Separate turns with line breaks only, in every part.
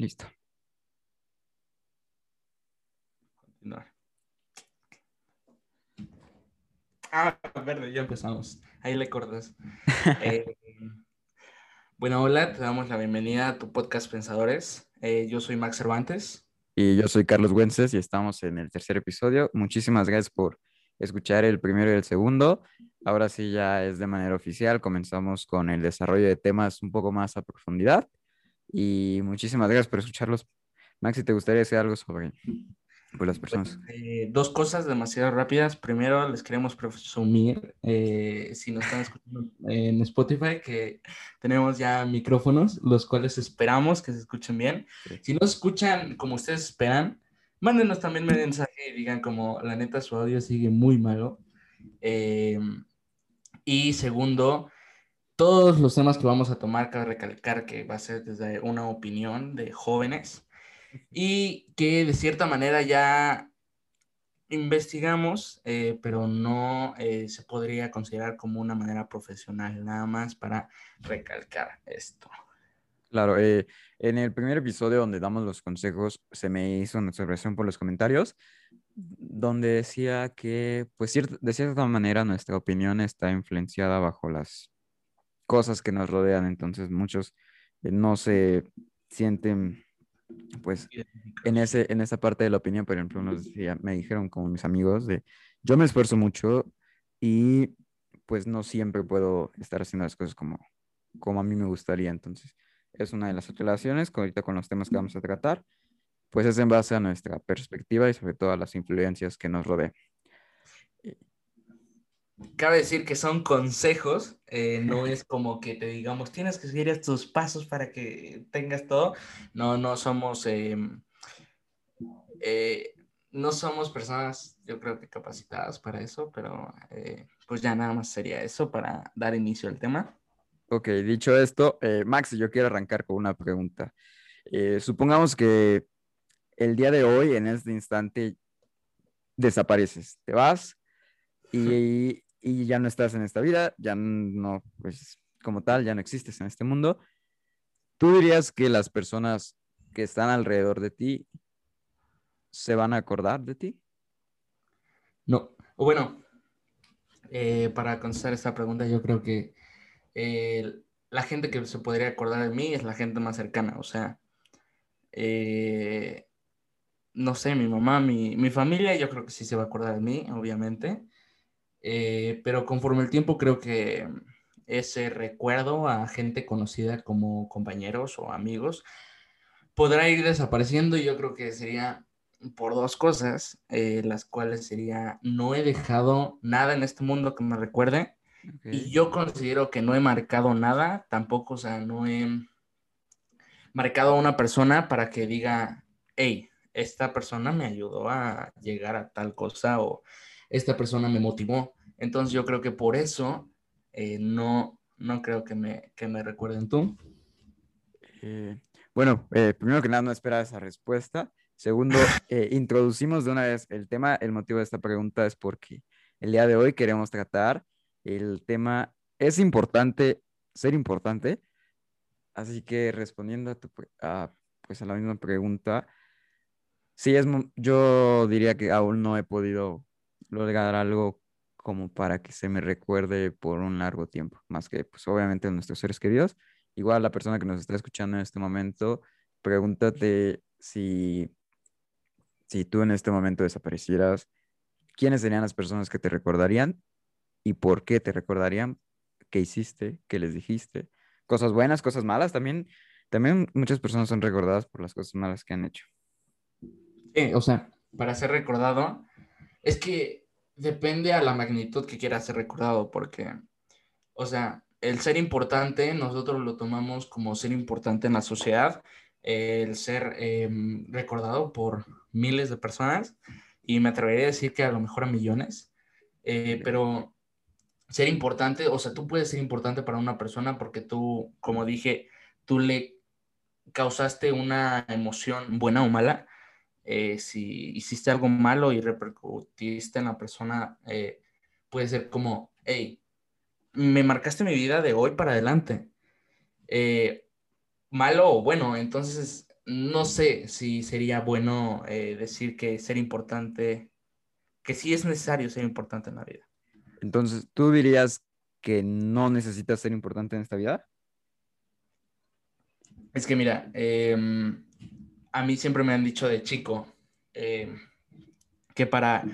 Listo.
Continuar. Ah, verde, ya empezamos. Ahí le cortas. Eh, bueno, hola, te damos la bienvenida a tu podcast Pensadores. Eh, yo soy Max Cervantes.
Y yo soy Carlos Güences y estamos en el tercer episodio. Muchísimas gracias por escuchar el primero y el segundo. Ahora sí ya es de manera oficial. Comenzamos con el desarrollo de temas un poco más a profundidad. Y muchísimas gracias por escucharlos. Maxi, ¿te gustaría decir algo sobre pues, las personas?
Eh, dos cosas demasiado rápidas. Primero, les queremos presumir, eh, si nos están escuchando en Spotify, que tenemos ya micrófonos, los cuales esperamos que se escuchen bien. Si no escuchan como ustedes esperan, mándenos también un mensaje y digan como, la neta, su audio sigue muy malo. Eh, y segundo, todos los temas que vamos a tomar, cabe recalcar que va a ser desde una opinión de jóvenes y que de cierta manera ya investigamos, eh, pero no eh, se podría considerar como una manera profesional, nada más para recalcar esto.
Claro, eh, en el primer episodio donde damos los consejos, se me hizo una observación por los comentarios, donde decía que, pues, de cierta manera, nuestra opinión está influenciada bajo las cosas que nos rodean, entonces muchos eh, no se sienten pues en, ese, en esa parte de la opinión, por ejemplo, me dijeron como mis amigos de, yo me esfuerzo mucho y pues no siempre puedo estar haciendo las cosas como, como a mí me gustaría, entonces es una de las relaciones, ahorita con los temas que vamos a tratar, pues es en base a nuestra perspectiva y sobre todo a las influencias que nos rodean.
Cabe decir que son consejos, eh, no es como que te digamos, tienes que seguir estos pasos para que tengas todo. No, no somos, em, eh, no somos personas, yo creo que capacitadas para eso, pero eh, pues ya nada más sería eso para dar inicio al tema.
Ok, dicho esto, Max, yo quiero arrancar con una pregunta. supongamos que el día de hoy, en este instante, desapareces, te vas y, y ya no estás en esta vida, ya no, pues como tal, ya no existes en este mundo, ¿tú dirías que las personas que están alrededor de ti se van a acordar de ti?
No, o bueno, eh, para contestar esta pregunta, yo creo que eh, la gente que se podría acordar de mí es la gente más cercana, o sea, eh, no sé, mi mamá, mi, mi familia, yo creo que sí se va a acordar de mí, obviamente. Eh, pero conforme el tiempo creo que ese recuerdo a gente conocida como compañeros o amigos podrá ir desapareciendo y yo creo que sería por dos cosas, eh, las cuales sería no he dejado nada en este mundo que me recuerde y yo considero que no he marcado nada, tampoco, o sea, no he marcado a una persona para que diga, hey, esta persona me ayudó a llegar a tal cosa o esta persona me motivó. Entonces yo creo que por eso eh, no, no creo que me, que me recuerden tú.
Eh, bueno, eh, primero que nada, no esperaba esa respuesta. Segundo, introducimos de una vez el tema. El motivo de esta pregunta es porque el día de hoy queremos tratar el tema. Es importante ser importante. Así que respondiendo a, tu, pues a la misma pregunta, sí, es, yo diría que aún no he podido lograr algo como para que se me recuerde por un largo tiempo, más que pues obviamente nuestros seres queridos. Igual la persona que nos está escuchando en este momento, pregúntate si, si tú en este momento desaparecieras, ¿quiénes serían las personas que te recordarían y por qué te recordarían? ¿Qué hiciste? ¿Qué les dijiste? Cosas buenas, cosas malas. También, también muchas personas son recordadas por las cosas malas que han hecho.
o sea, para ser recordado, es que depende a la magnitud que quiera ser recordado, porque, o sea, el ser importante, nosotros lo tomamos como ser importante en la sociedad, el ser em, recordado por miles de personas, y me atrevería a decir que a lo mejor a millones, eh, pero ser importante, o sea, tú puedes ser importante para una persona porque tú, como dije, tú le causaste una emoción buena o mala, eh, si hiciste algo malo y repercutiste en la persona, eh, puede ser como, hey, me marcaste mi vida de hoy para adelante. Eh, malo o bueno, entonces no sé si sería bueno eh, decir que ser importante, que sí es necesario ser importante en la vida.
Entonces, ¿tú dirías que no necesitas ser importante en esta vida?
Es que mira, em, a mí siempre me han dicho de chico em, que para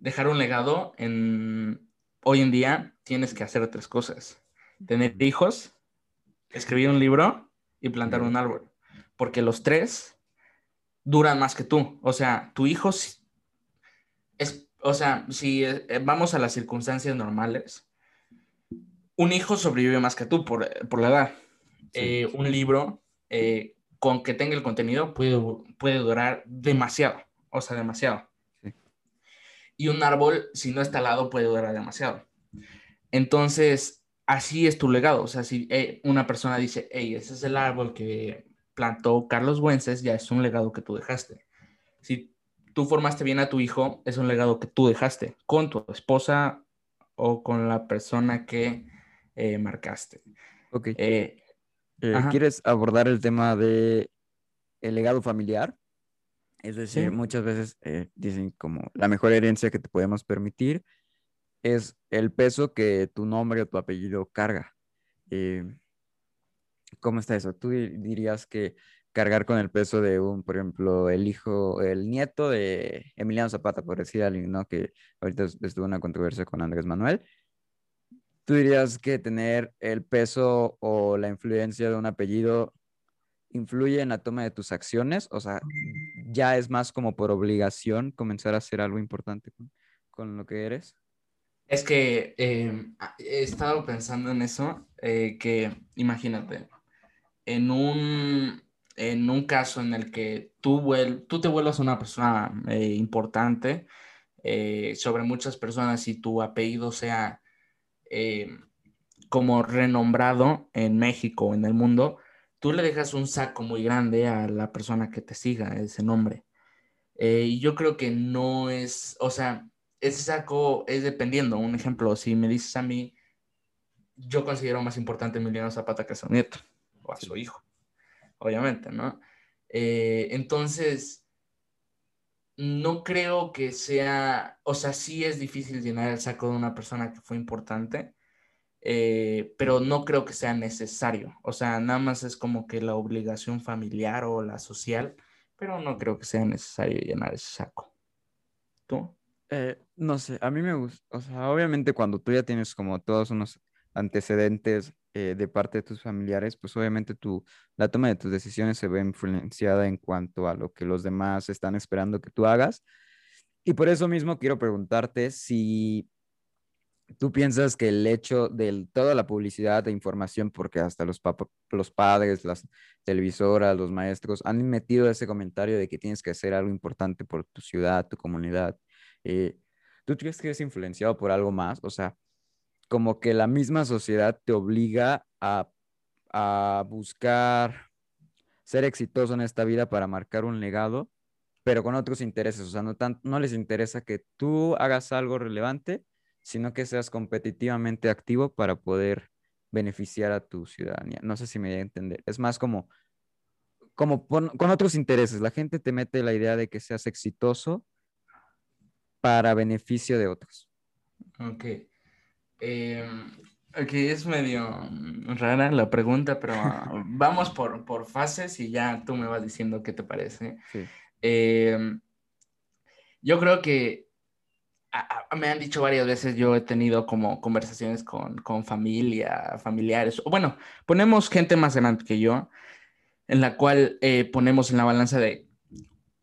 dejar un legado en, hoy en día tienes que hacer tres cosas. Tener hijos, escribir un libro y plantar un árbol. Porque los tres duran más que tú. O sea, tu hijo es, o sea, si eh, vamos a las circunstancias normales, un hijo sobrevive más que tú por, la edad. Eh, un libro, eh, con que tenga el contenido, puede, puede durar demasiado. O sea, demasiado. Y un árbol, si no está al lado, puede durar demasiado. Entonces, así es tu legado. O sea, si eh, una persona dice, hey, ese es el árbol que plantó Carlos Buences, ya es un legado que tú dejaste. Si tú formaste bien a tu hijo, es un legado que tú dejaste con tu esposa o con la persona que eh, marcaste.
Ok. Eh, ¿Quieres abordar el tema de el legado familiar? Es decir, muchas veces dicen como la mejor herencia que te podemos permitir es el peso que tu nombre o tu apellido carga. Eh, ¿Cómo está eso? ¿Tú dirías que cargar con el peso de un, por ejemplo, el hijo, el nieto de Emiliano Zapata, por decir algo, ¿no? Que ahorita estuvo una controversia con Andrés Manuel. ¿Tú dirías que tener el peso o la influencia de un apellido influye en la toma de tus acciones? O sea, ya es más como por obligación comenzar a hacer algo importante con, lo que eres.
Es que em, he estado pensando en eso, eh, que imagínate, en un, en un caso en el que tú, tú te vuelvas una persona eh, importante eh, sobre muchas personas y tu apellido sea como renombrado en México o en el mundo, tú le dejas un saco muy grande a la persona que te siga ese nombre. y yo creo que no es, o sea, ese saco es dependiendo. Un ejemplo, si me dices a mí, yo considero más importante a Emiliano Zapata que a su nieto o a su hijo, obviamente, ¿no? Eh, entonces, no creo que sea, o sea, sí es difícil llenar el saco de una persona que fue importante, eh, pero no creo que sea necesario. O sea, nada más es como que la obligación familiar o la social, pero no creo que sea necesario llenar ese saco. ¿Tú?
Eh, no sé, a mí me gusta, o sea, obviamente cuando tú ya tienes como todos unos antecedentes eh, de parte de tus familiares, pues obviamente tu, la toma de tus decisiones se ve influenciada en cuanto a lo que los demás están esperando que tú hagas. Y por eso mismo quiero preguntarte si tú piensas que el hecho de toda la publicidad de información, porque hasta los, los padres, las televisoras, los maestros han metido ese comentario de que tienes que hacer algo importante por tu ciudad, tu comunidad, eh, ¿tú crees que es influenciado por algo más? O sea, como que la misma sociedad te obliga a, buscar ser exitoso en esta vida para marcar un legado, pero con otros intereses. O sea, no, no les interesa que tú hagas algo relevante, sino que seas competitivamente activo para poder beneficiar a tu ciudadanía. No sé si me voy a entender. Es más como, como con otros intereses. La gente te mete la idea de que seas exitoso para beneficio de otros.
Ok. Eh, ok, es medio rara la pregunta, pero vamos por, por, fases y ya tú me vas diciendo qué te parece. Sí. Eh, yo creo que me han dicho varias veces, yo he tenido como conversaciones con, con familia, familiares, o bueno, ponemos gente más grande que yo, en la cual eh, ponemos en la balanza de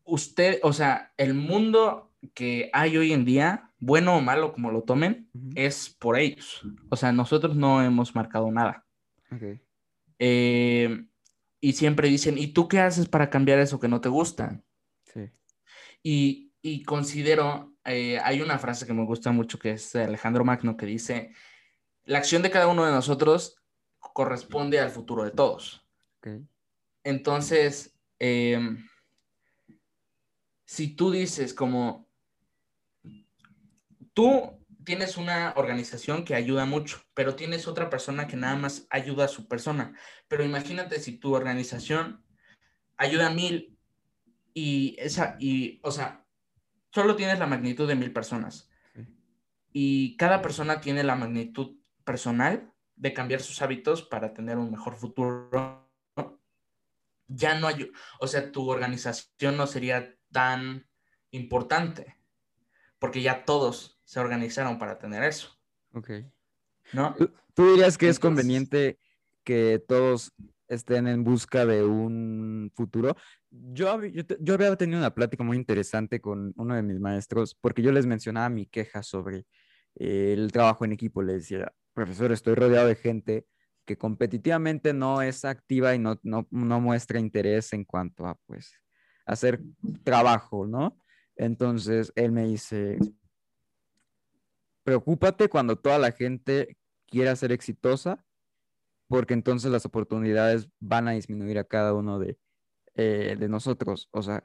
usted, o sea, el mundo que hay hoy en día, bueno o malo como lo tomen, es por ellos. O sea, nosotros no hemos marcado nada. Eh, y siempre dicen, ¿y tú qué haces para cambiar eso que no te gusta? Sí. Y, y considero, eh, hay una frase que me gusta mucho que es de Alejandro Magno que dice, la acción de cada uno de nosotros corresponde al futuro de todos. Entonces, em, si tú dices como, tú tienes una organización que ayuda mucho, pero tienes otra persona que nada más ayuda a su persona. Pero imagínate si tu organización ayuda a mil y esa, y, o sea, solo tienes la magnitud de mil personas. Y cada persona tiene la magnitud personal de cambiar sus hábitos para tener un mejor futuro. Ya no hay, o sea, tu organización no sería tan importante, porque ya todos se organizaron para tener eso.
Ok.
¿No?
¿Tú, dirías que es conveniente que todos estén en busca de un futuro? Yo, yo, había tenido una plática muy interesante con uno de mis maestros, porque yo les mencionaba mi queja sobre el trabajo en equipo. Le decía, profesor, estoy rodeado de gente que competitivamente no es activa y no, no, no muestra interés en cuanto a, pues, hacer trabajo, ¿no? Entonces, él me dice, preocúpate cuando toda la gente quiera ser exitosa, porque entonces las oportunidades van a disminuir a cada uno de, eh, de nosotros. O sea,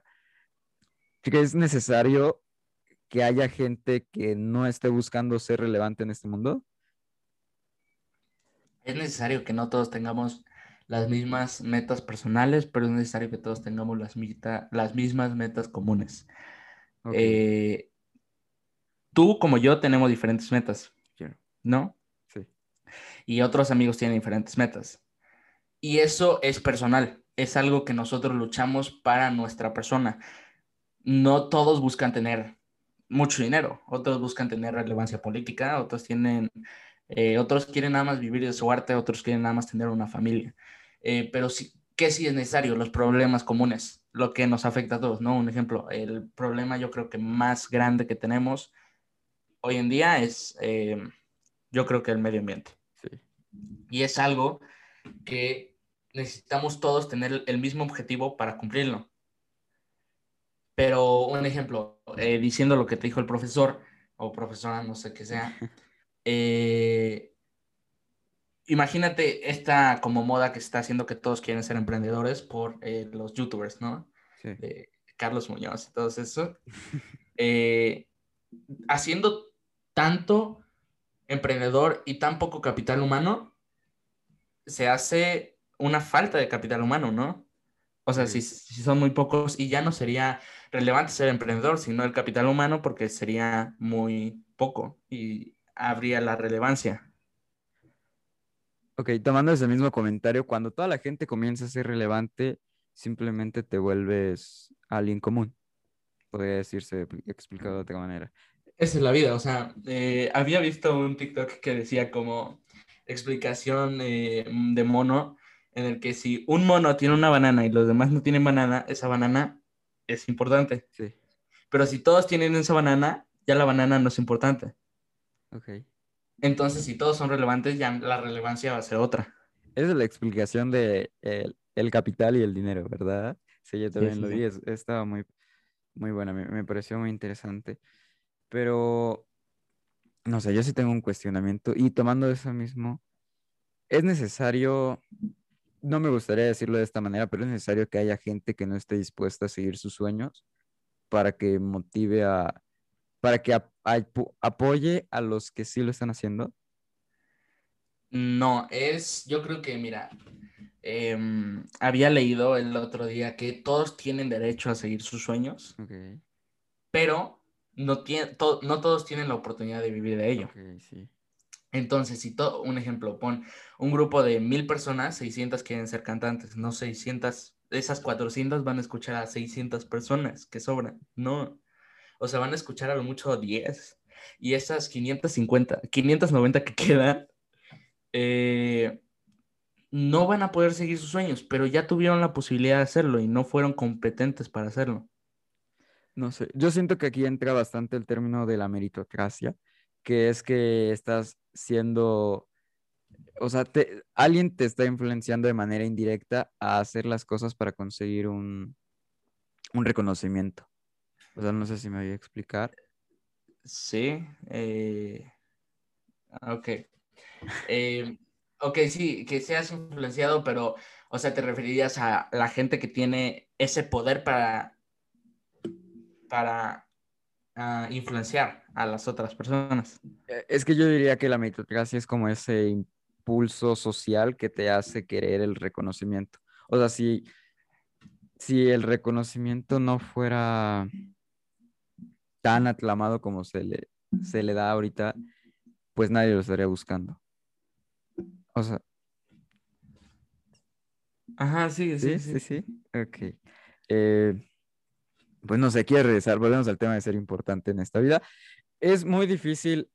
que es necesario que haya gente que no esté buscando ser relevante en este mundo?
Es necesario que no todos tengamos las mismas metas personales, pero es necesario que todos tengamos las, las mismas metas comunes. Eh, tú como yo tenemos diferentes metas, ¿no?
Sí.
Y otros amigos tienen diferentes metas. Y eso es personal, es algo que nosotros luchamos para nuestra persona. No todos buscan tener mucho dinero, otros buscan tener relevancia política, otros tienen, eh, otros quieren nada más vivir de su arte, otros quieren nada más tener una familia. Eh, pero sí, ¿qué sí es necesario? Los problemas comunes, lo que nos afecta a todos, ¿no? Un ejemplo, el problema yo creo que más grande que tenemos hoy en día es, eh, yo creo que el medio ambiente. Y es algo que necesitamos todos tener el mismo objetivo para cumplirlo. Pero un ejemplo, eh, diciendo lo que te dijo el profesor o profesora, no sé qué sea, eh, imagínate esta como moda que está haciendo que todos quieren ser emprendedores por eh, los youtubers, ¿no? Sí. Carlos Muñoz y todo eso. haciendo tanto emprendedor y tan poco capital humano, se hace una falta de capital humano, ¿no? O sea, si, si, son muy pocos y ya no sería relevante ser emprendedor, sino el capital humano, porque sería muy poco y habría la relevancia.
Ok, tomando ese mismo comentario, cuando toda la gente comienza a ser relevante, simplemente te vuelves alguien común. Podría decirse explicado de otra manera.
Esa es la vida, o sea, eh, había visto un TikTok que decía como explicación eh, de mono, en el que si un mono tiene una banana y los demás no tienen banana, esa banana es importante.
Sí.
Pero si todos tienen esa banana, ya la banana no es importante.
Ok.
Entonces, si todos son relevantes, ya la relevancia va a ser otra.
Esa es la explicación de el, capital y el dinero, ¿verdad? Sí, yo también lo vi, estaba muy, muy buena, me, me, pareció muy interesante. Pero, no sé, yo sí tengo un cuestionamiento y tomando eso mismo, ¿es necesario no me gustaría decirlo de esta manera, pero es necesario que haya gente que no esté dispuesta a seguir sus sueños para que motive a, para que apoye a los que sí lo están haciendo.
No, es, yo creo que, mira, em, había leído el otro día que todos tienen derecho a seguir sus sueños, pero no, no todos tienen la oportunidad de vivir de ello.
sí.
Entonces, si todo, un ejemplo, pon un grupo de mil personas, 600 quieren ser cantantes, no 600, esas 400 van a escuchar a 600 personas que sobran, no. O sea, van a escuchar a lo mucho 10. Y esas 550, 590 que quedan, eh, no van a poder seguir sus sueños, pero ya tuvieron la posibilidad de hacerlo y no fueron competentes para hacerlo.
No sé, yo siento que aquí entra bastante el término de la meritocracia, que es que estás siendo, o sea, alguien te está influenciando de manera indirecta a hacer las cosas para conseguir un, un reconocimiento. O sea, no sé si me voy a explicar.
Sí. Eh... Ok. Eh, ok, sí, que seas influenciado, pero, o sea, te referirías a la gente que tiene ese poder para, para influenciar a las otras personas.
Eh, es que yo diría que la meritocracia es como ese impulso social que te hace querer el reconocimiento. O sea, si si el reconocimiento no fuera tan aclamado como se le, se le da ahorita, pues nadie lo estaría buscando. O sea.
Ajá, sí, sí,
sí. Sí, sí, Ok. Eh, pues no sé, quiere regresar, volvemos al tema de ser importante en esta vida. Es muy difícil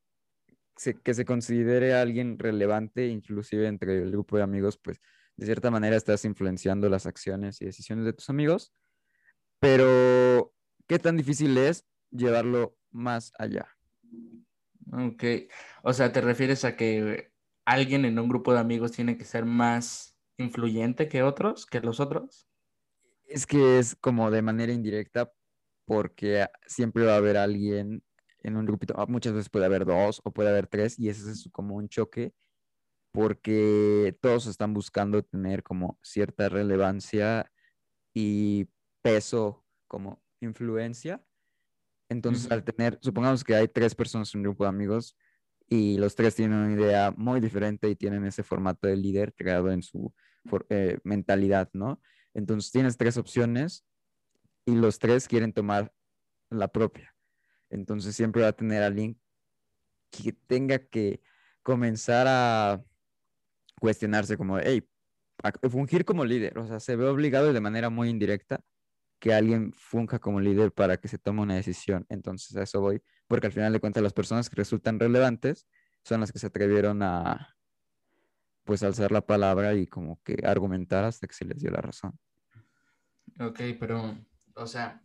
que se considere alguien relevante, inclusive entre el grupo de amigos, pues de cierta manera estás influenciando las acciones y decisiones de tus amigos, pero ¿qué tan difícil es llevarlo más allá?
Ok, o sea, ¿te refieres a que alguien en un grupo de amigos tiene que ser más influyente que otros, que los otros?
Es que es como de manera indirecta porque siempre va a haber alguien en un grupito, ah, muchas veces puede haber dos o puede haber tres y ese es como un choque porque todos están buscando tener como cierta relevancia y peso como influencia. Entonces, al tener, supongamos que hay tres personas en un grupo de amigos y los tres tienen una idea muy diferente y tienen ese formato de líder creado en su eh, mentalidad, ¿no? Entonces, tienes tres opciones y los tres quieren tomar la propia. Entonces, siempre va a tener alguien que tenga que comenzar a cuestionarse como, hey, fungir como líder, o sea, se ve obligado de manera muy indirecta que alguien funja como líder para que se tome una decisión. Entonces a eso voy, porque al final de cuentas las personas que resultan relevantes son las que se atrevieron a, pues, alzar la palabra y como que argumentar hasta que se les dio la razón.
Ok, pero, o sea,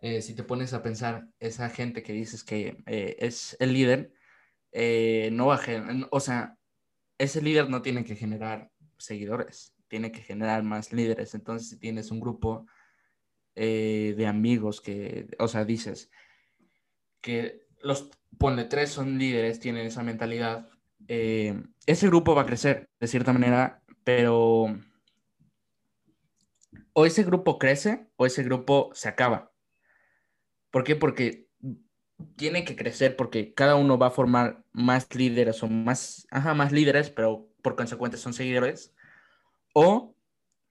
eh, si te pones a pensar, esa gente que dices que eh, es el líder, eh, no va a, o sea, ese líder no tiene que generar seguidores, tiene que generar más líderes. Entonces, si tienes un grupo de amigos que, o sea, dices que los, ponle tres son líderes, tienen esa mentalidad, ese grupo va a crecer de cierta manera, pero o ese grupo crece o ese grupo se acaba. ¿Por qué? Porque tiene que crecer porque cada uno va a formar más líderes o más, ajá, más líderes, pero por consecuente son seguidores, o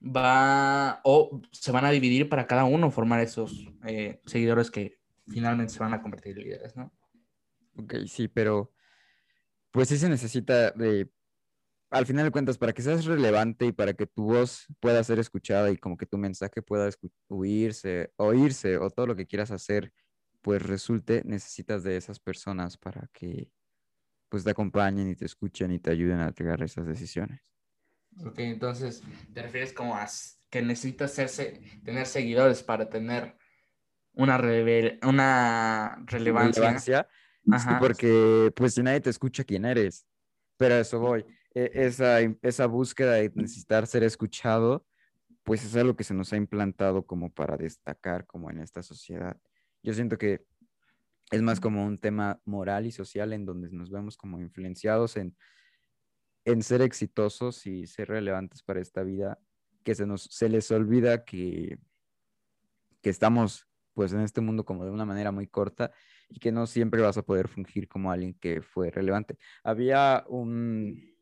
va, o se van a dividir para cada uno formar esos eh, seguidores que finalmente se van a convertir en líderes, ¿no?
Ok, sí, pero pues sí se necesita de, al final de cuentas, para que seas relevante y para que tu voz pueda ser escuchada y como que tu mensaje pueda oírse, oírse o todo lo que quieras hacer pues resulte, necesitas de esas personas para que pues te acompañen y te escuchen y te ayuden a tomar esas decisiones.
Ok, entonces te refieres como a que necesitas tener seguidores para tener una, una relevancia.
Relevancia, porque pues si nadie te escucha quién eres, pero a eso voy. E, esa, esa búsqueda de necesitar ser escuchado, pues es algo que se nos ha implantado como para destacar como en esta sociedad. Yo siento que es más como un tema moral y social en donde nos vemos como influenciados en, en ser exitosos y ser relevantes para esta vida, que se nos se les olvida que, que estamos pues en este mundo como de una manera muy corta y que no siempre vas a poder fungir como alguien que fue relevante. Había un,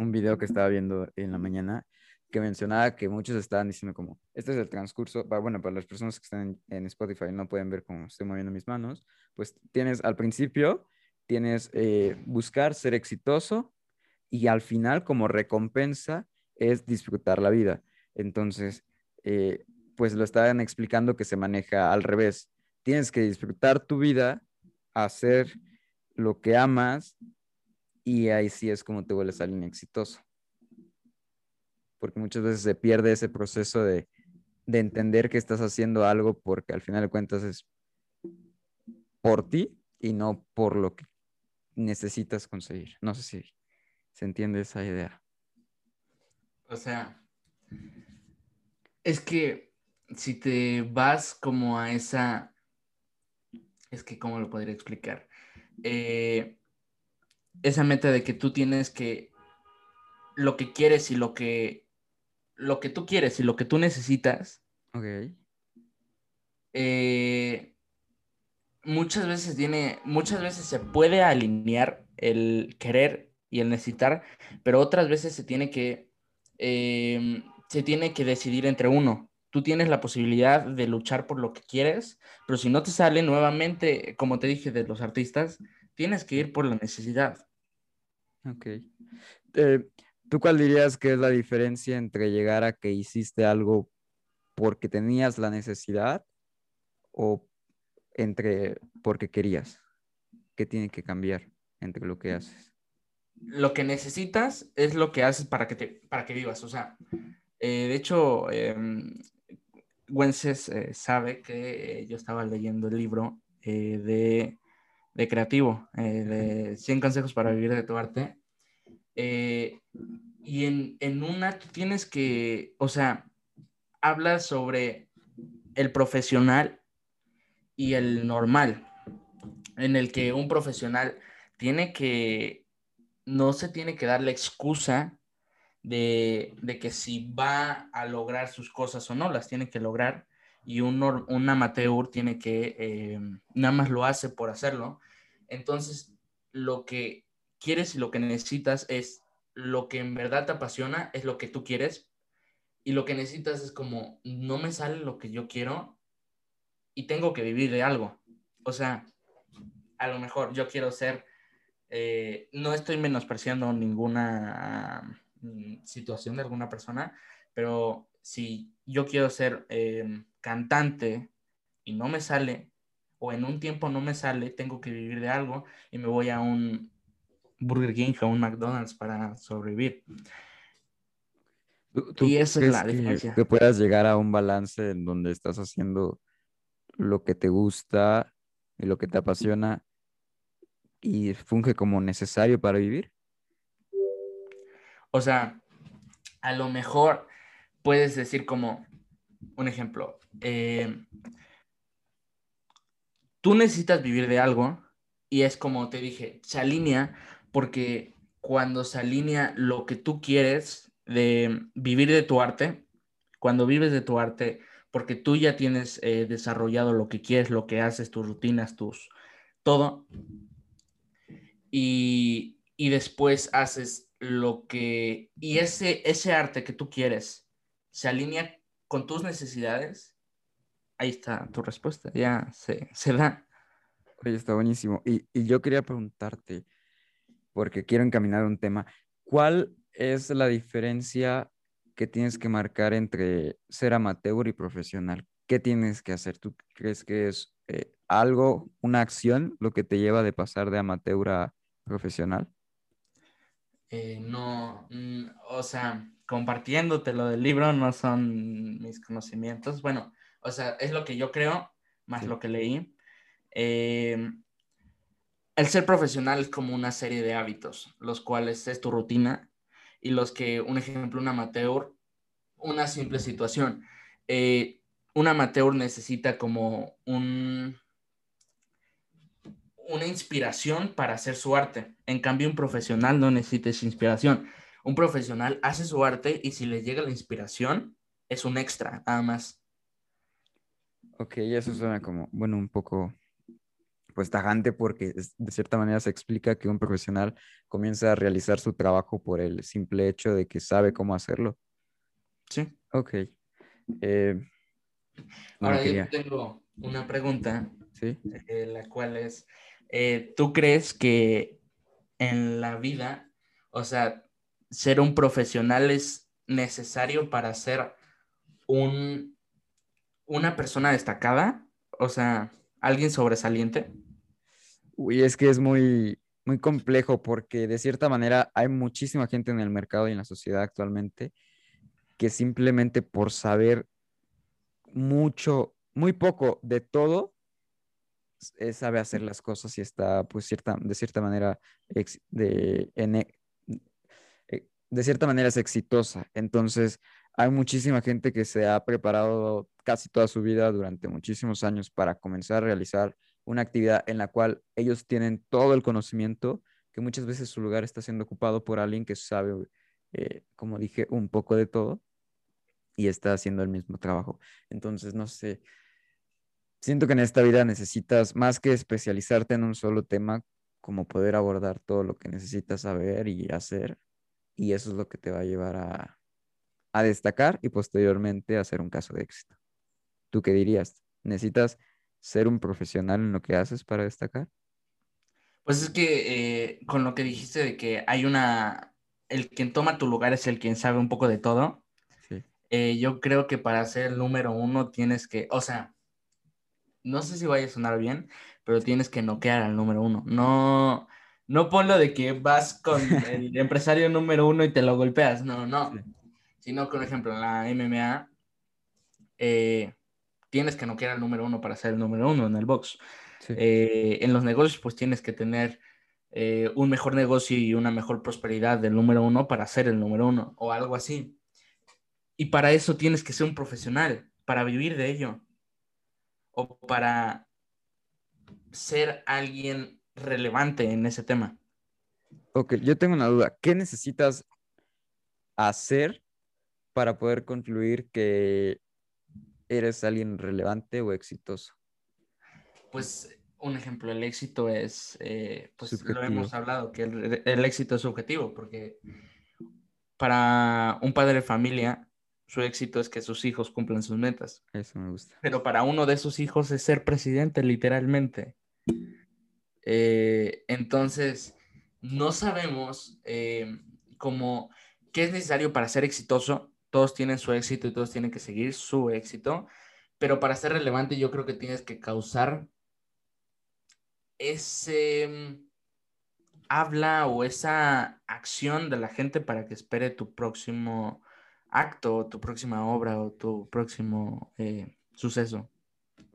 un video que estaba viendo en la mañana que mencionaba que muchos estaban diciendo como, este es el transcurso, bueno, para las personas que están en, Spotify no pueden ver cómo estoy moviendo mis manos, pues tienes al principio, tienes eh, buscar ser exitoso y al final como recompensa es disfrutar la vida. Entonces, eh, pues lo estaban explicando que se maneja al revés. Tienes que disfrutar tu vida, hacer lo que amas y ahí sí es como te vuelves alguien exitoso porque muchas veces se pierde ese proceso de, entender que estás haciendo algo porque al final de cuentas es por ti y no por lo que necesitas conseguir. No sé si se entiende esa idea.
O sea, es que si te vas como a esa, es que cómo lo podría explicar, eh, esa meta de que tú tienes que lo que quieres y lo que lo que tú quieres y lo que tú necesitas. Eh, muchas veces tiene, muchas veces se puede alinear el querer y el necesitar, pero otras veces se tiene que, em, se tiene que decidir entre uno. tú tienes la posibilidad de luchar por lo que quieres, pero si no te sale nuevamente, como te dije de los artistas, tienes que ir por la necesidad.
Ok. Eh, ¿Tú cuál dirías que es la diferencia entre llegar a que hiciste algo porque tenías la necesidad o entre porque querías? ¿Qué tiene que cambiar entre lo que haces?
Lo que necesitas es lo que haces para que, te, para que vivas. O sea, eh, de hecho, eh, Wences eh, sabe que yo estaba leyendo el libro de, de, Creativo, de 100 consejos para vivir de tu arte. y en, en una tú tienes que, o sea, habla sobre el profesional y el normal, en el que un profesional tiene que, no se tiene que dar la excusa de, que si va a lograr sus cosas o no, las tiene que lograr. Y un, un amateur tiene que, eh, nada más lo hace por hacerlo. Entonces, lo que quieres y lo que necesitas es lo que en verdad te apasiona, es lo que tú quieres. Y lo que necesitas es como, no me sale lo que yo quiero y tengo que vivir de algo. O sea, a lo mejor yo quiero ser, eh, no estoy menospreciando ninguna Mm, situación de alguna persona, pero si yo quiero ser eh, cantante y no me sale, o en un tiempo no me sale, tengo que vivir de algo y me voy a un Burger King o un McDonald's para sobrevivir.
y esa es la diferencia. Que, que puedas llegar a un balance en donde estás haciendo lo que te gusta y lo que te apasiona y funge como necesario para vivir.
O sea, a lo mejor puedes decir como un ejemplo, eh, tú necesitas vivir de algo y es como te dije, se alinea porque cuando se alinea lo que tú quieres de vivir de tu arte, cuando vives de tu arte, porque tú ya tienes eh, desarrollado lo que quieres, lo que haces, tus rutinas, tus todo, y, y después haces lo que, y ese, ese arte que tú quieres se alinea con tus necesidades, ahí está tu respuesta, ya se, se da.
Oye, está buenísimo. Y, y, yo quería preguntarte, porque quiero encaminar un tema, ¿cuál es la diferencia que tienes que marcar entre ser amateur y profesional? ¿Qué tienes que hacer? ¿Tú crees que es eh, algo, una acción, lo que te lleva de pasar de amateur a profesional?
Eh, no, mm, o sea, compartiéndote lo del libro no son mis conocimientos. Bueno, o sea, es lo que yo creo, más lo que leí. Eh, el ser profesional es como una serie de hábitos, los cuales es tu rutina y los que, un ejemplo, un amateur, una simple situación. Eh, un amateur necesita como un, una inspiración para hacer su arte. En cambio, un profesional no necesita esa inspiración. Un profesional hace su arte y si le llega la inspiración, es un extra, nada más.
Ok, eso suena como, bueno, un poco pues tajante porque de cierta manera se explica que un profesional comienza a realizar su trabajo por el simple hecho de que sabe cómo hacerlo.
Sí.
Ok. Eh,
Ahora yo tengo una pregunta.
Sí.
Eh, la cual es, eh, ¿tú crees que en la vida, o sea, ser un profesional es necesario para ser un, una persona destacada? O sea, alguien sobresaliente.
Uy, es que es muy, muy complejo porque de cierta manera hay muchísima gente en el mercado y en la sociedad actualmente que simplemente por saber mucho, muy poco de todo, sabe hacer las cosas y está, pues, cierta, de cierta manera, de, e, eh, de cierta manera es exitosa. Entonces, hay muchísima gente que se ha preparado casi toda su vida durante muchísimos años para comenzar a realizar una actividad en la cual ellos tienen todo el conocimiento, que muchas veces su lugar está siendo ocupado por alguien que sabe, eh, como dije, un poco de todo y está haciendo el mismo trabajo. Entonces, no sé, siento que en esta vida necesitas más que especializarte en un solo tema, como poder abordar todo lo que necesitas saber y hacer. Y eso es lo que te va a llevar a, a destacar y posteriormente a hacer un caso de éxito. ¿Tú qué dirías? ¿Necesitas ser un profesional en lo que haces para destacar?
Pues es que eh, con lo que dijiste de que hay una, el quien toma tu lugar es el quien sabe un poco de todo. Eh, yo creo que para ser el número uno tienes que, o sea, no sé si vaya a sonar bien, pero tienes que noquear al número uno. No, no ponlo de que vas con el empresario número uno y te lo golpeas. No, no. Sino, por ejemplo, en la MMA, eh, tienes que noquear al número uno para ser el número uno en el box. Eh, en los negocios, pues tienes que tener eh, un mejor negocio y una mejor prosperidad del número uno para ser el número uno o algo así. Y para eso tienes que ser un profesional, para vivir de ello o para ser alguien relevante en ese tema.
Ok, yo tengo una duda. ¿Qué necesitas hacer para poder concluir que eres alguien relevante o exitoso?
Pues un ejemplo, el éxito es, eh, pues lo hemos hablado, que el, el, éxito es subjetivo, porque para un padre de familia, su éxito es que sus hijos cumplan sus metas.
Eso me gusta.
Pero para uno de sus hijos es ser presidente, literalmente. Eh, entonces, no sabemos eh, cómo, qué es necesario para ser exitoso. Todos tienen su éxito y todos tienen que seguir su éxito. Pero para ser relevante, yo creo que tienes que causar ese mm, habla o esa acción de la gente para que espere tu próximo acto, tu próxima obra o tu próximo eh, suceso.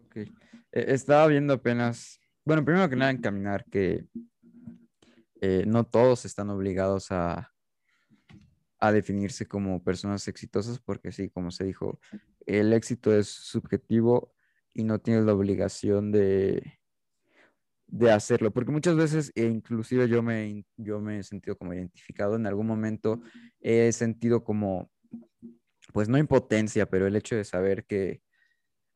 Okay. E, estaba viendo apenas, bueno, primero que nada encaminar que eh, no todos están obligados a, a definirse como personas exitosas, porque sí, como se dijo, el éxito es subjetivo y no tienes la obligación de, de hacerlo, porque muchas veces, e inclusive yo me, yo me he sentido como identificado, en algún momento he sentido como pues no impotencia, pero el hecho de saber que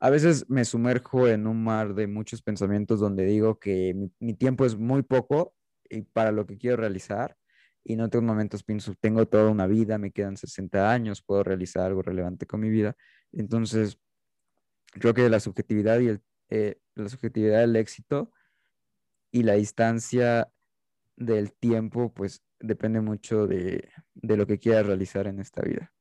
a veces me sumerjo en un mar de muchos pensamientos donde digo que mi, tiempo es muy poco y para lo que quiero realizar y en otros momentos pienso, tengo toda una vida, me quedan 60 años, puedo realizar algo relevante con mi vida. Entonces, creo que la subjetividad y el, eh, la subjetividad del éxito y la distancia del tiempo, pues depende mucho de, de lo que quieras realizar en esta vida.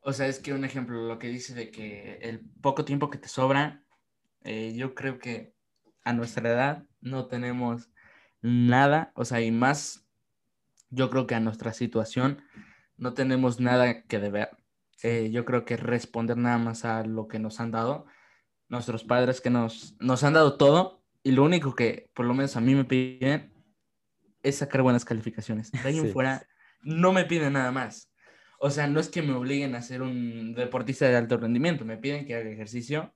O sea, es que un ejemplo, lo que dice de que el poco tiempo que te sobra, eh, yo creo que a nuestra edad no tenemos nada, o sea, y más, yo creo que a nuestra situación no tenemos nada que deber. Eh, yo creo que responder nada más a lo que nos han dado nuestros padres que nos, nos han dado todo y lo único que por lo menos a mí me piden es sacar buenas calificaciones. De ahí en fuera no me piden nada más. O sea, no es que me obliguen a ser un deportista de alto rendimiento, me piden que haga ejercicio,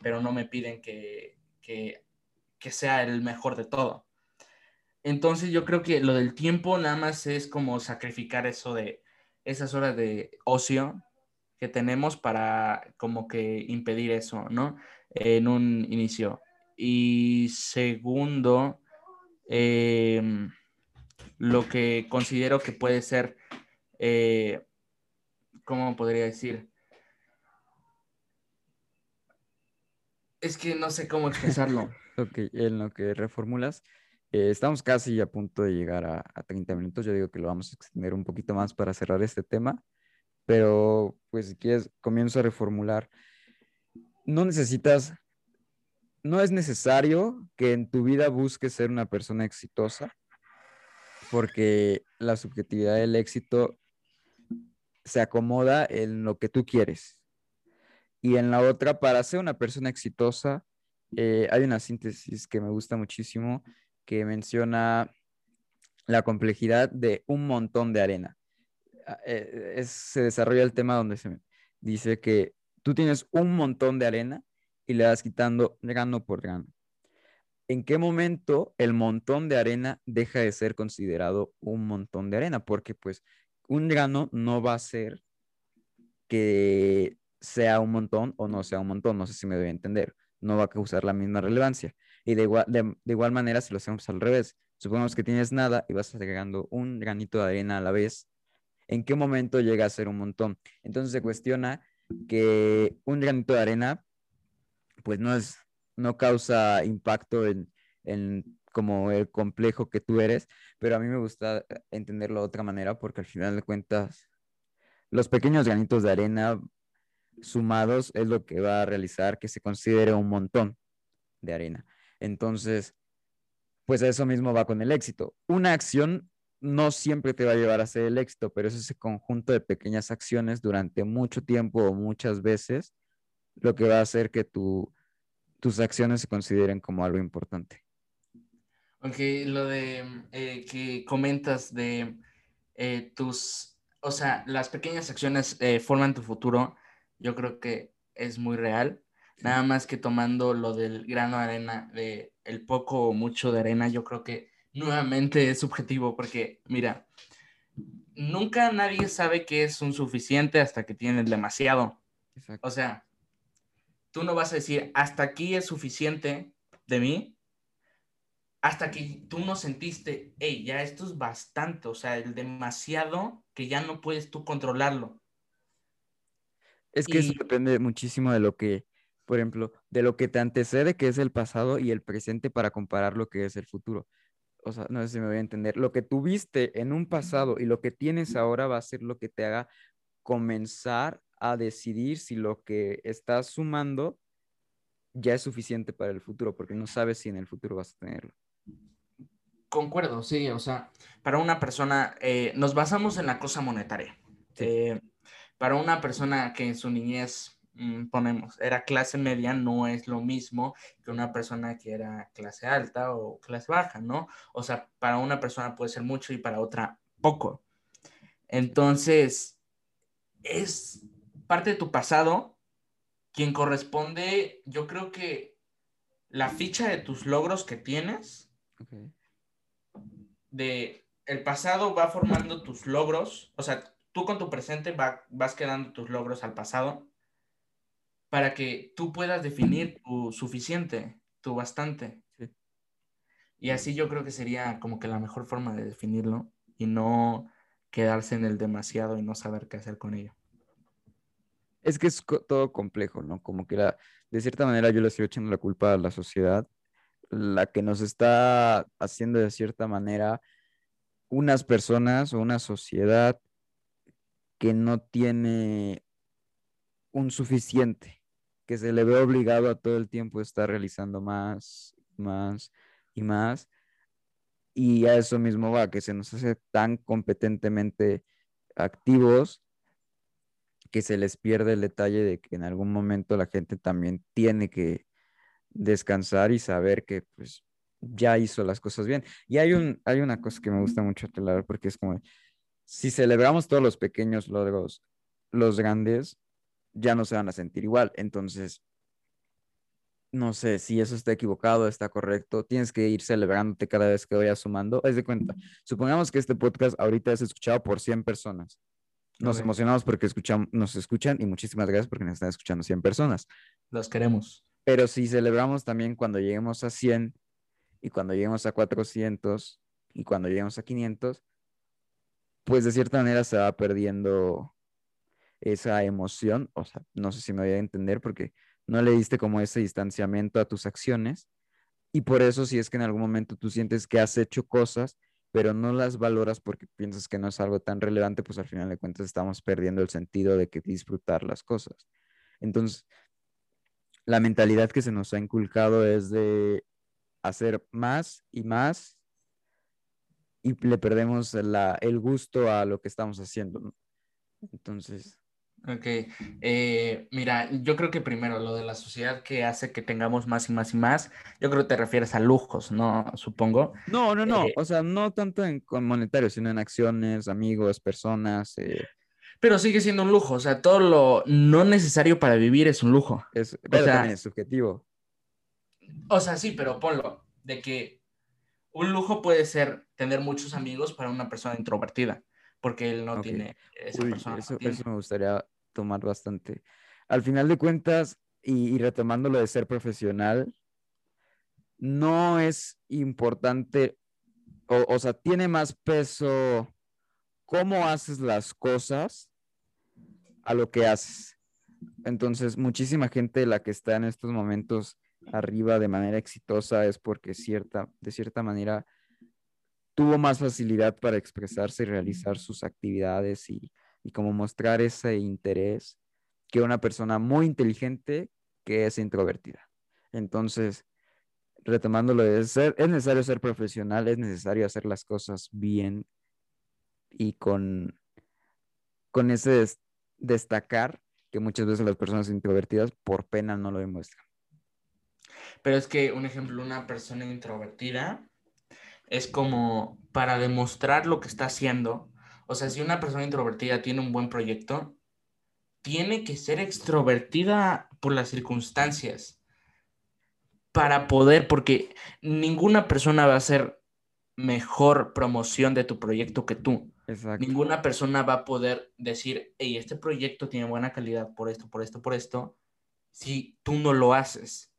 pero no me piden que, que, que sea el mejor de todo. Entonces yo creo que lo del tiempo nada más es como sacrificar eso de esas horas de ocio que tenemos para como que impedir eso, ¿no? En un inicio. Y segundo, em, lo que considero que puede ser eh, ¿cómo podría decir? Es que no sé cómo expresarlo.
ok, en lo que reformulas, eh, estamos casi a punto de llegar a, a, 30 minutos. Yo digo que lo vamos a extender un poquito más para cerrar este tema, pero pues si quieres, comienzo a reformular. No necesitas, no es necesario que en tu vida busques ser una persona exitosa, porque la subjetividad del éxito se acomoda en lo que tú quieres. Y en la otra, para ser una persona exitosa, eh, hay una síntesis que me gusta muchísimo que menciona la complejidad de un montón de arena. Ah, eh, se desarrolla el tema donde se dice que tú tienes un montón de arena y le vas quitando grano por grano. ¿En qué momento el montón de arena deja de ser considerado un montón de arena? Porque pues un grano no va a ser que sea un montón o no sea un montón, no sé si me debe entender, no va a causar la misma relevancia. Y de igual, de, igual manera, si lo hacemos al revés, supongamos que tienes nada y vas agregando un granito de arena a la vez, en qué momento llega a ser un montón. Entonces se cuestiona que un granito de arena, pues no es, no causa impacto en, en como el complejo que tú eres, pero a mí me gusta entenderlo de otra manera porque al final de cuentas, los pequeños granitos de arena sumados es lo que va a realizar que se considere un montón de arena. Entonces, pues eso mismo va con el éxito. Una acción no siempre te va a llevar a ser el éxito, pero es ese conjunto de pequeñas acciones durante mucho tiempo o muchas veces lo que va a hacer que tu, tus acciones se consideren como algo importante.
Ok, lo de eh, que comentas de eh, tus, o sea, las pequeñas acciones eh, forman tu futuro, yo creo que es muy real. Nada más que tomando lo del grano de arena, de el poco o mucho de arena, yo creo que nuevamente es subjetivo, porque mira, nunca nadie sabe que es un suficiente hasta que tienes demasiado. O sea, tú no vas a decir, hasta aquí es suficiente de mí, hasta que tú no sentiste, hey, ya esto es bastante, o sea, el demasiado que ya no puedes tú controlarlo.
Es que eso depende muchísimo de lo que, por ejemplo, de lo que te antecede, que es el pasado, y el presente para comparar lo que es el futuro. O sea, no sé si me voy a entender. Lo que tuviste en un pasado y lo que tienes ahora va a ser lo que te haga comenzar a decidir si lo que estás sumando ya es suficiente para el futuro, porque no sabes si en el futuro vas a tenerlo.
Concuerdo, sí, o sea, para una persona, eh, nos basamos en la cosa monetaria. Eh, para una persona que en su niñez, mm, ponemos, era clase media, no es lo mismo que una persona que era clase alta o clase baja, ¿no? O sea, para una persona puede ser mucho y para otra poco. Entonces, es parte de tu pasado quien corresponde, yo creo que la ficha de tus logros que tienes, de el pasado va formando tus logros, o sea, tú con tu presente vas quedando tus logros al pasado para que tú puedas definir tu suficiente, tu bastante. Y así yo creo que sería como que la mejor forma de definirlo y no quedarse en el demasiado y no saber qué hacer con ello.
Es que es todo complejo, ¿no? Como que la, de cierta manera yo le estoy echando la culpa a la sociedad, la que nos está haciendo de cierta manera unas personas o una sociedad que no tiene un suficiente, que se le ve obligado a todo el tiempo estar realizando más, más y más. Y a eso mismo va, que se nos hace tan competentemente activos que se les pierde el detalle de que en algún momento la gente también tiene que descansar y saber que pues ya hizo las cosas bien. Y hay, un, hay una cosa que me gusta mucho aclarar porque es como, si celebramos todos los pequeños logros, los grandes ya no se van a sentir igual. Entonces, no sé si eso está equivocado, está correcto. Tienes que ir celebrándote cada vez que vayas sumando. Es de cuenta, supongamos que este podcast ahorita es escuchado por 100 personas. Nos emocionamos porque escuchamos, nos escuchan y muchísimas gracias porque nos están escuchando 100 personas.
Los queremos.
Pero si celebramos también cuando lleguemos a 100 y cuando lleguemos a 400 y cuando lleguemos a 500, pues de cierta manera se va perdiendo esa emoción. O sea, no sé si me voy a entender porque no le diste como ese distanciamiento a tus acciones. Y por eso si es que en algún momento tú sientes que has hecho cosas, pero no las valoras porque piensas que no es algo tan relevante, pues al final de cuentas estamos perdiendo el sentido de que disfrutar las cosas. Entonces, la mentalidad que se nos ha inculcado es de hacer más y más y le perdemos el gusto a lo que estamos haciendo. Entonces.
Ok, eh, mira, yo creo que primero lo de la sociedad que hace que tengamos más y más y más, yo creo que te refieres a lujos, ¿no? Supongo.
No, no, no, eh, o sea, no tanto en monetario, sino en acciones, amigos, personas. Eh.
Pero sigue siendo un lujo, o sea, todo lo no necesario para vivir es un lujo.
Es, pero también es subjetivo.
O sea, sí, pero ponlo, de que un lujo puede ser tener muchos amigos para una persona introvertida, porque él no tiene esa persona.
Eso, me gustaría tomar bastante. Al final de cuentas, y, retomando lo de ser profesional, no es importante, o, o sea, tiene más peso cómo haces las cosas a lo que haces. Entonces, muchísima gente la que está en estos momentos arriba de manera exitosa es porque cierta, de cierta manera tuvo más facilidad para expresarse y realizar sus actividades y, y como mostrar ese interés que una persona muy inteligente que es introvertida. Entonces, retomándolo, es, es necesario ser profesional, es necesario hacer las cosas bien y con, con ese destacar que muchas veces las personas introvertidas por pena no lo demuestran.
Pero es que, un ejemplo, una persona introvertida es como para demostrar lo que está haciendo. O sea, si una persona introvertida tiene un buen proyecto, tiene que ser extrovertida por las circunstancias para poder, porque ninguna persona va a hacer mejor promoción de tu proyecto que tú. Ninguna persona va a poder decir, hey, este proyecto tiene buena calidad por esto, por esto, por esto, si tú no lo haces.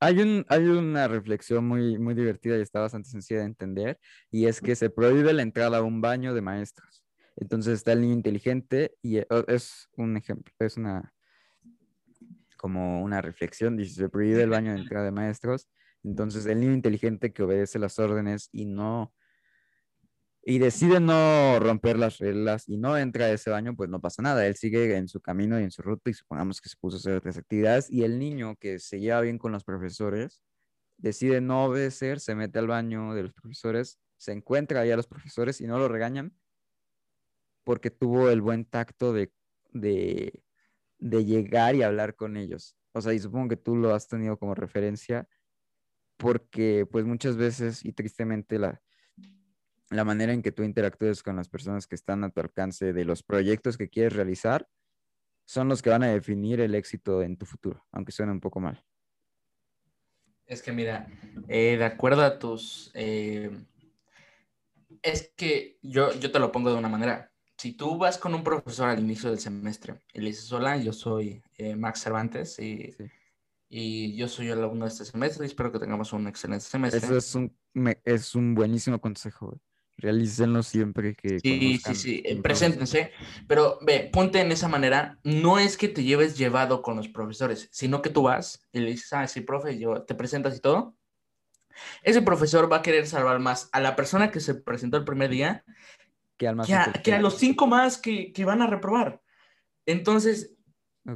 Hay, un, hay una reflexión muy, muy divertida y está bastante sencilla de entender, y es que se prohíbe la entrada a un baño de maestros. Entonces está el niño inteligente y e, es un ejemplo, es una como una reflexión, dice, se prohíbe el baño de entrada de maestros. Entonces el niño inteligente que obedece las órdenes y no y decide no romper las reglas y no entra a ese baño, pues no pasa nada. Él sigue en su camino y en su ruta y supongamos que se puso a hacer otras actividades y el niño que se lleva bien con los profesores decide no obedecer, se mete al baño de los profesores, se encuentra ahí a los profesores y no lo regañan porque tuvo el buen tacto de, de, de llegar y hablar con ellos. O sea, y supongo que tú lo has tenido como referencia porque pues muchas veces y tristemente la, la manera en que tú interactúes con las personas que están a tu alcance de los proyectos que quieres realizar son los que van a definir el éxito en tu futuro, aunque suene un poco mal.
Es que mira, eh, de acuerdo a tus... Eh, es que yo, yo te lo pongo de una manera. Si tú vas con un profesor al inicio del semestre y le dices, hola, yo soy eh, Max Cervantes y, y yo soy el alumno de este semestre y espero que tengamos un excelente semestre.
Eso es un, es un buenísimo consejo realícenlo siempre que.
Sí, sí, sí, eh, preséntense. Pero ve, ponte en esa manera. No es que te lleves llevado con los profesores, sino que tú vas y le dices, ah, sí, profe, yo te presentas y todo. Ese profesor va a querer salvar más a la persona que se presentó el primer día que, a, los cinco más que, van a reprobar. Entonces,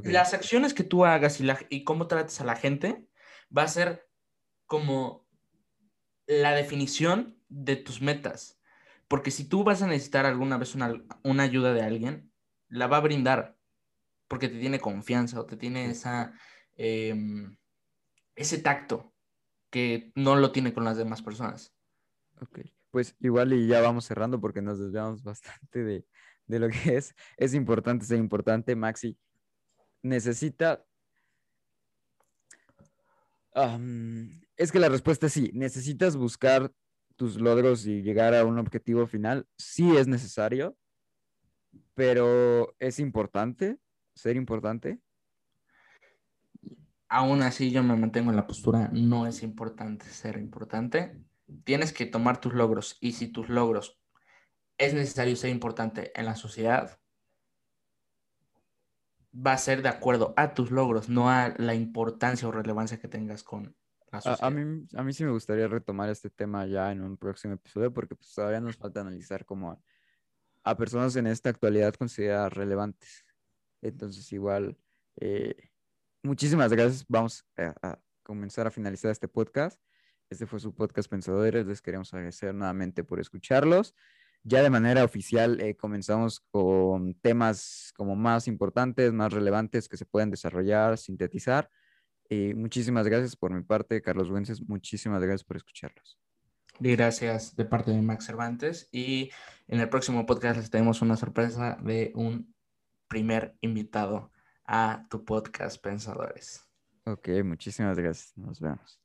las acciones que tú hagas y, la, y cómo trates a la gente va a ser como la definición de tus metas. Porque si tú vas a necesitar alguna vez una, ayuda de alguien, la va a brindar porque te tiene confianza o te tiene esa, em, ese tacto que no lo tiene con las demás personas.
Ok, pues igual y ya vamos cerrando porque nos desviamos bastante de, lo que es. Es importante ser importante, Maxi. Necesita... es que la respuesta es sí, necesitas buscar tus logros y llegar a un objetivo final, sí es necesario, pero es importante ser importante.
Aún así yo me mantengo en la postura, no es importante ser importante. Tienes que tomar tus logros y si tus logros es necesario ser importante en la sociedad, va a ser de acuerdo a tus logros, no a la importancia o relevancia que tengas con,
a, mí, a mí sí me gustaría retomar este tema ya en un próximo episodio porque pues, todavía nos falta analizar como a, personas en esta actualidad consideradas relevantes. Entonces igual, eh, muchísimas gracias. Vamos a, comenzar a finalizar este podcast. Este fue su podcast Pensadores. Les queremos agradecer nuevamente por escucharlos. Ya de manera oficial eh, comenzamos con temas como más importantes, más relevantes que se pueden desarrollar, sintetizar muchísimas gracias por mi parte, Carlos Güences. Muchísimas gracias por escucharlos.
Gracias de parte de Max Cervantes. Y en el próximo podcast les tenemos una sorpresa de un primer invitado a tu podcast Pensadores.
Ok, muchísimas gracias. Nos vemos.